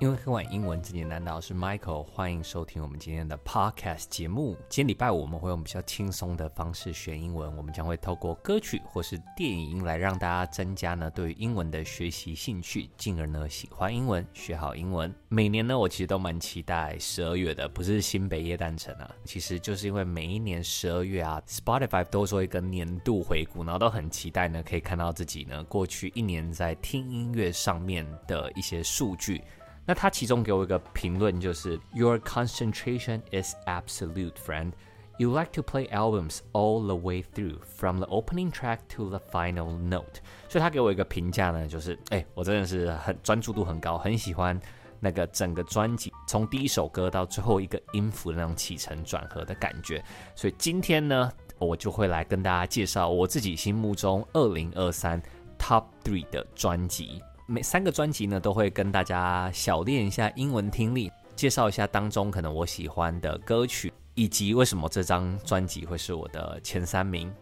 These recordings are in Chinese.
因为很晚，英文这简单，我是 Michael，欢迎收听我们今天的 Podcast 节目。今天礼拜五，我们会用比较轻松的方式学英文。我们将会透过歌曲或是电影来让大家增加呢对于英文的学习兴趣，进而呢喜欢英文，学好英文。每年呢，我其实都蛮期待十二月的，不是新北耶诞城啊，其实就是因为每一年十二月啊，Spotify 都做一个年度回顾，然后都很期待呢可以看到自己呢过去一年在听音乐上面的一些数据。那他其中给我一个评论，就是 Your concentration is absolute, friend. You like to play albums all the way through, from the opening track to the final note. 所以他给我一个评价呢，就是哎，我真的是很专注度很高，很喜欢那个整个专辑从第一首歌到最后一个音符的那种起承转合的感觉。所以今天呢，我就会来跟大家介绍我自己心目中二零二三 Top Three 的专辑。每三个专辑呢，都会跟大家小练一下英文听力，介绍一下当中可能我喜欢的歌曲，以及为什么这张专辑会是我的前三名。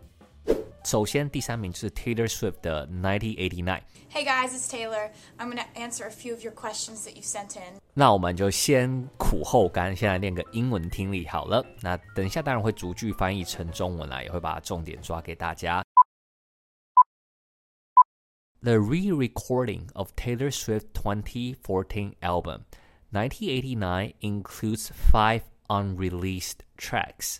首先，第三名就是 Taylor Swift 的1989。Hey guys, it's Taylor. I'm gonna answer a few of your questions that you sent in. 那我们就先苦后甘，先来练个英文听力好了。那等一下当然会逐句翻译成中文啦，也会把重点抓给大家。The re-recording of Taylor Swift's 2014 album 1989 includes five unreleased tracks。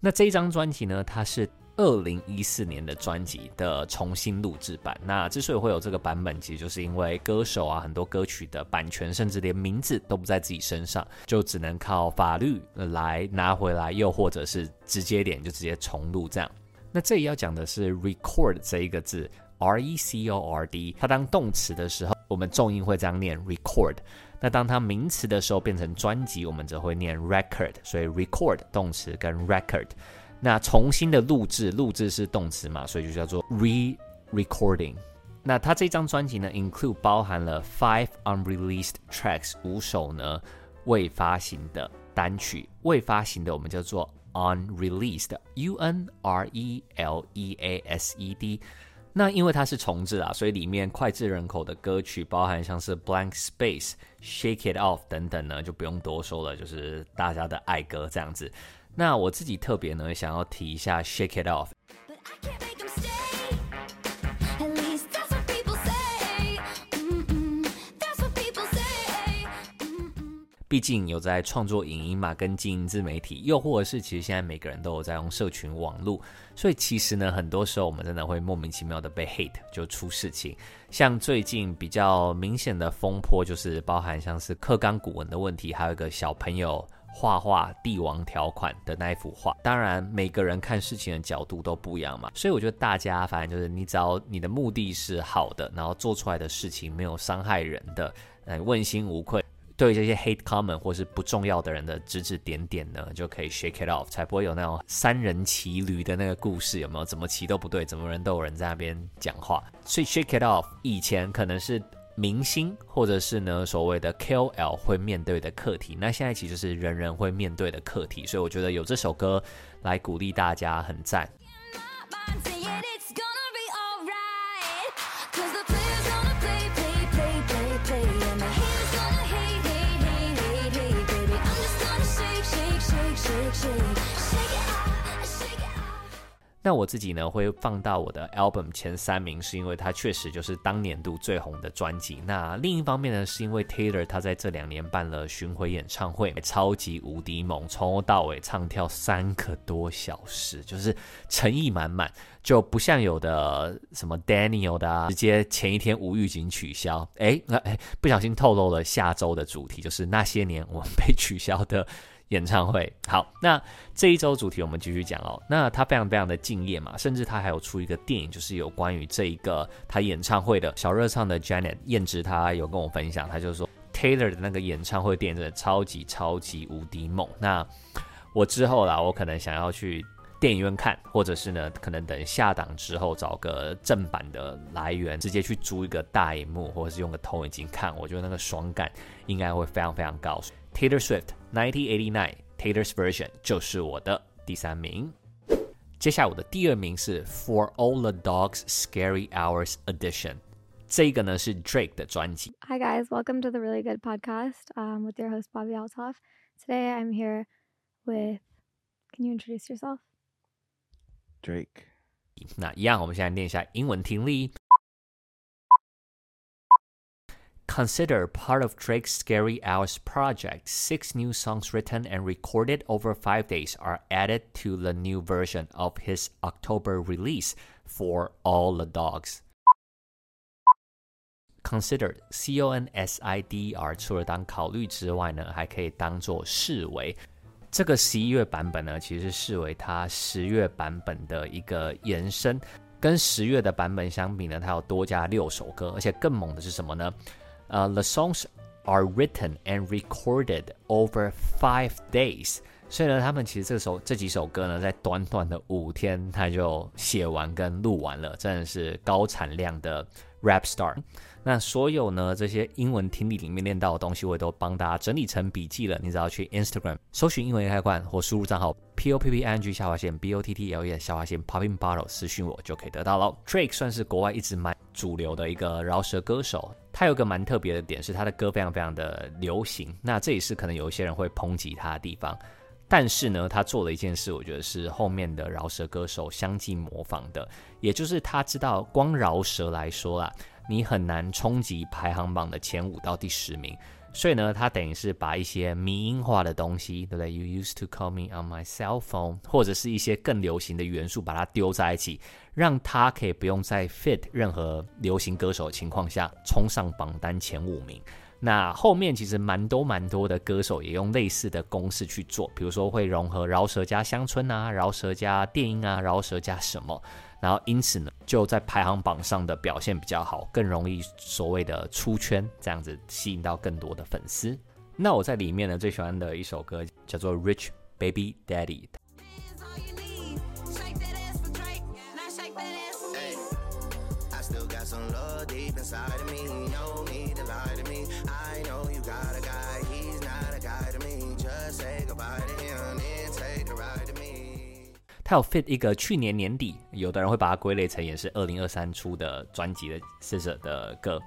那这一张专辑呢，它是二零一四年的专辑的重新录制版。那之所以会有这个版本，其实就是因为歌手啊，很多歌曲的版权，甚至连名字都不在自己身上，就只能靠法律来拿回来，又或者是直接点就直接重录这样。那这里要讲的是 record 这一个字，R E C O R D，它当动词的时候，我们重音会这样念 record。那当它名词的时候变成专辑，我们则会念 record。所以 record 动词跟 record，那重新的录制，录制是动词嘛，所以就叫做 re-recording。那它这张专辑呢，include 包含了 five unreleased tracks，五首呢未发行的单曲，未发行的我们叫做。Unreleased, U N R E L E A S E D。那因为它是重置啊，所以里面脍炙人口的歌曲，包含像是 Blank Space、Shake It Off 等等呢，就不用多说了，就是大家的爱歌这样子。那我自己特别呢，想要提一下 Shake It Off。毕竟有在创作影音嘛，跟经营自媒体，又或者是其实现在每个人都有在用社群网络，所以其实呢，很多时候我们真的会莫名其妙的被 hate，就出事情。像最近比较明显的风波，就是包含像是课纲古文的问题，还有一个小朋友画画帝王条款的那一幅画。当然，每个人看事情的角度都不一样嘛，所以我觉得大家反正就是，你只要你的目的是好的，然后做出来的事情没有伤害人的，呃，问心无愧。对这些 hate comment 或是不重要的人的指指点点呢，就可以 shake it off，才不会有那种三人骑驴的那个故事，有没有？怎么骑都不对，怎么人都有人在那边讲话。所以 shake it off 以前可能是明星或者是呢所谓的 KOL 会面对的课题，那现在其实是人人会面对的课题。所以我觉得有这首歌来鼓励大家很赞。那我自己呢，会放到我的 album 前三名，是因为它确实就是当年度最红的专辑。那另一方面呢，是因为 Taylor 他在这两年办了巡回演唱会，超级无敌猛，从头到尾唱跳三个多小时，就是诚意满满，就不像有的什么 Daniel 的啊，直接前一天无预警取消。哎，那哎，不小心透露了下周的主题，就是那些年我们被取消的。演唱会好，那这一周主题我们继续讲哦。那他非常非常的敬业嘛，甚至他还有出一个电影，就是有关于这一个他演唱会的小热唱的 Janet 燕之，他有跟我分享，他就说 Taylor 的那个演唱会电影真的超级超级无敌猛。那我之后啦，我可能想要去电影院看，或者是呢，可能等下档之后找个正版的来源，直接去租一个大荧幕，或者是用个投影机看，我觉得那个爽感应该会非常非常高。Taylor Swift 1989 Taylor's Version 就是我的第三名。接下来我的第二名是 For All the Dogs Scary Hours Edition 这个呢是 Drake 的专辑。Hi guys, welcome to the Really Good Podcast um, with your host Bobby Altoff. Today I'm here with. Can you introduce yourself? Drake. 那一样，我们现在念一下英文听力。 Consider part of Drake's Scary Hours project. Six new songs written and recorded over five days are added to the new version of his October release for All the Dogs. Consider C O N S I D R 除了当考虑之外呢，还可以当做视为。这个十一月版本呢，其实是视为它十月版本的一个延伸。跟十月的版本相比呢，它有多加六首歌，而且更猛的是什么呢？ 呃、uh，The songs are written and recorded over five days。所以呢，他们其实这首这几首歌呢，在短短的五天，他就写完跟录完了，真的是高产量的 rap star。那所有呢，这些英文听力里面练到的东西，我也都帮大家整理成笔记了。你只要去 Instagram 搜寻英文开罐，或输入账号 p o p p i n g 下划线 b o t t l e 下划线 popping bottle 私讯我就可以得到了。Drake 算是国外一直蛮主流的一个饶舌歌手，他有个蛮特别的点是他的歌非常非常的流行。那这也是可能有一些人会抨击他的地方。但是呢，他做了一件事，我觉得是后面的饶舌歌手相继模仿的，也就是他知道，光饶舌来说啦，你很难冲击排行榜的前五到第十名。所以呢，他等于是把一些迷音化的东西，对不对？You used to call me on my cell phone，或者是一些更流行的元素，把它丢在一起，让他可以不用在 fit 任何流行歌手的情况下冲上榜单前五名。那后面其实蛮多蛮多的歌手也用类似的公式去做，比如说会融合饶舌加乡村啊，饶舌加电音啊，饶舌加什么，然后因此呢就在排行榜上的表现比较好，更容易所谓的出圈，这样子吸引到更多的粉丝。那我在里面呢最喜欢的一首歌叫做《Rich Baby Daddy》。他有 fit 一个去年年底，有的人会把它归类成也是二零二三出的专辑的 SZA 的歌。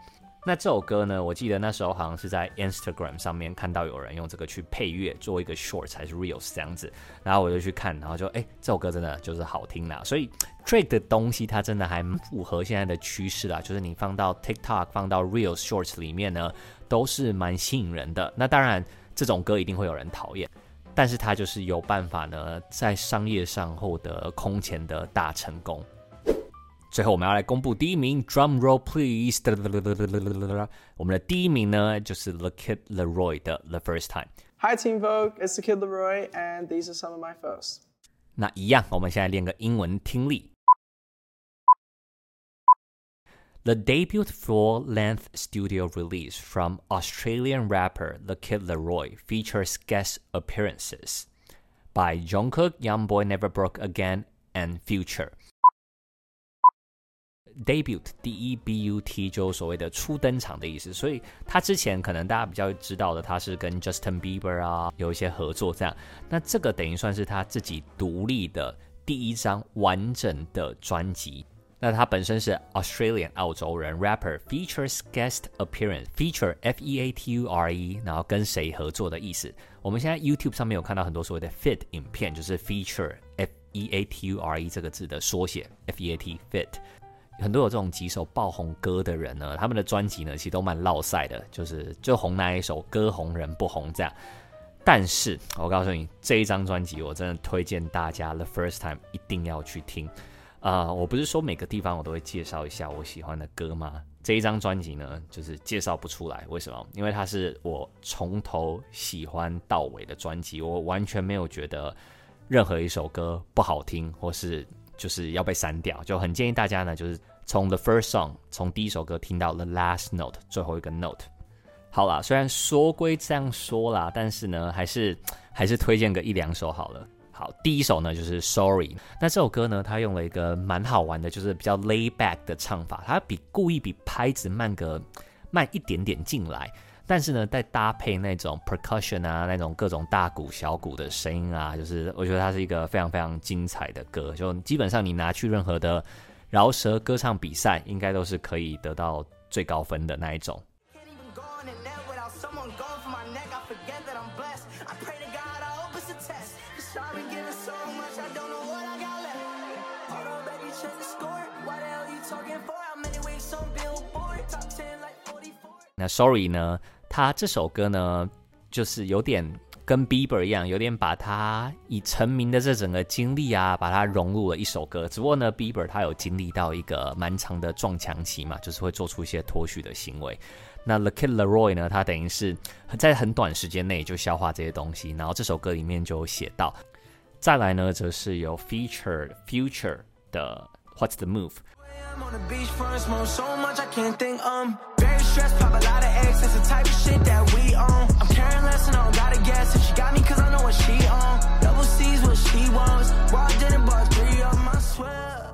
那这首歌呢，我记得那时候好像是在 Instagram 上面看到有人用这个去配乐，做一个 shorts 还是 reels 这样子，然后我就去看，然后就哎、这首歌真的就是好听啦。所以 Drake 的东西它真的还符合现在的趋势啦，就是你放到 TikTok、放到 reels shorts 里面呢，都是蛮吸引人的。那当然，这种歌一定会有人讨厌。但是它就是有办法呢，在商业上获得空前的大成功。最后我们要来公布第一名，Drum roll please！我们的第一名呢，就是 The Kid LAROI 的 The First Time。Hi Teen Vogue, it's The Kid LAROI, and these are some of my firsts。那一样，我们现在练个英文听力。The debut full-length studio release from Australian rapper The Kid LAROI features guest appearances by Jungkook, Youngboy, Never Broke Again, and Future. Debut D E B U T 就所谓的初登场的意思，所以他之前可能大家比较知道的，他是跟 Justin Bieber 啊有一些合作这样。那这个等于算是他自己独立的第一张完整的专辑。那他本身是 Australian 澳洲人 rapper features guest appearance feature F E A T U R E，然后跟谁合作的意思？我们现在 YouTube 上面有看到很多所谓的 fit 影片，就是 feature F E A T U R E 这个字的缩写 F E A T fit。很多有这种几首爆红歌的人呢，他们的专辑呢其实都蛮落赛的，就是就红那一首歌红人不红这样。但是我告诉你，这一张专辑我真的推荐大家 The First Time 一定要去听。啊、我不是说每个地方我都会介绍一下我喜欢的歌吗？这一张专辑呢，就是介绍不出来。为什么？因为它是我从头喜欢到尾的专辑，我完全没有觉得任何一首歌不好听，或是就是要被删掉。就很建议大家呢，就是从 the first song，从第一首歌听到 the last note，最后一个 note。好啦，虽然说归这样说啦，但是呢，还是还是推荐个一两首好了。好，第一首呢就是 Sorry。那这首歌呢，它用了一个蛮好玩的，就是比较 lay back 的唱法，它比故意比拍子慢个慢一点点进来，但是呢，再搭配那种 percussion 啊，那种各种大鼓小鼓的声音啊，就是我觉得它是一个非常非常精彩的歌。就基本上你拿去任何的饶舌歌唱比赛，应该都是可以得到最高分的那一种。那 Sorry 呢？他这首歌呢，就是有点跟 Bieber 一样，有点把他已成名的这整个经历啊，把它融入了一首歌。只不过呢，Bieber 他有经历到一个蛮长的撞墙期嘛，就是会做出一些脱序的行为。那 The Kid LAROI 呢，他等于是在很短时间内就消化这些东西，然后这首歌里面就写到。再来呢，则是有 Feature Future 的 What's the Move。stress, pop a lot of X. It's the type of shit that we own. I'm caring less and I don't gotta guess. And she got me cause I know what she on. Double C's what she wants. Wild dinner, but three of my I.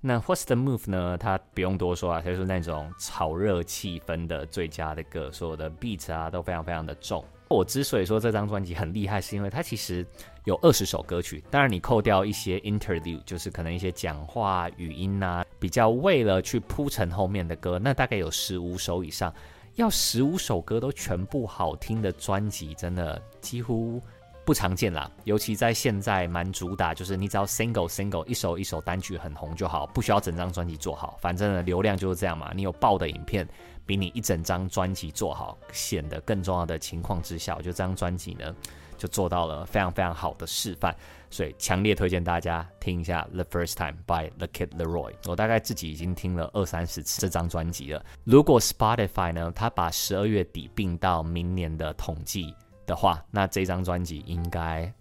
那 What's the Move 呢？它不用多说啊，它就是那种炒热气氛的最佳的歌，所有的 beat 啊都非常非常的重。我之所以说这张专辑很厉害，是因为它其实有二十首歌曲。当然，你扣掉一些 interlude，就是可能一些讲话语音啊，比较为了去铺陈后面的歌，那大概有十五首以上。要十五首歌都全部好听的专辑，真的几乎不常见啦。尤其在现在蛮主打，就是你只要 single single 一首一首单曲很红就好，不需要整张专辑做好。反正呢，流量就是这样嘛。你有爆的影片。比你一整张专辑做好显得更重要的情况之下，我觉得这张专辑呢就做到了非常非常好的示范，所以强烈推荐大家听一下《The First Time》by The Kid Leroy。我大概自己已经听了二三十次这张专辑了。如果 Spotify 呢，它把十二月底并到明年的统计的话，那这张专辑应该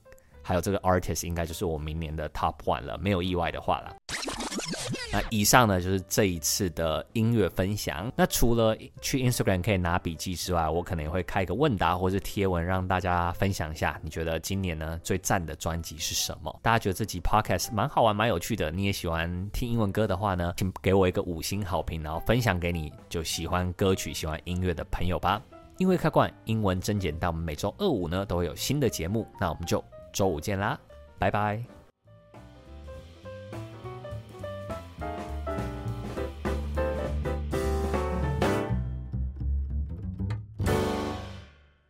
还有这个 artist 应该就是我明年的 Top One 了，没有意外的话了。那以上呢，就是这一次的音乐分享。那除了去 Instagram 可以拿笔记之外，我可能也会开一个问答或是贴文，让大家分享一下，你觉得今年呢最赞的专辑是什么？大家觉得这集 Podcast 蛮好玩、蛮有趣的，你也喜欢听英文歌的话呢，请给我一个五星好评，然后分享给你就喜欢歌曲、喜欢音乐的朋友吧。因为开罐英文增减，到，我们每周二五呢都会有新的节目，那我们就周五见啦，拜拜。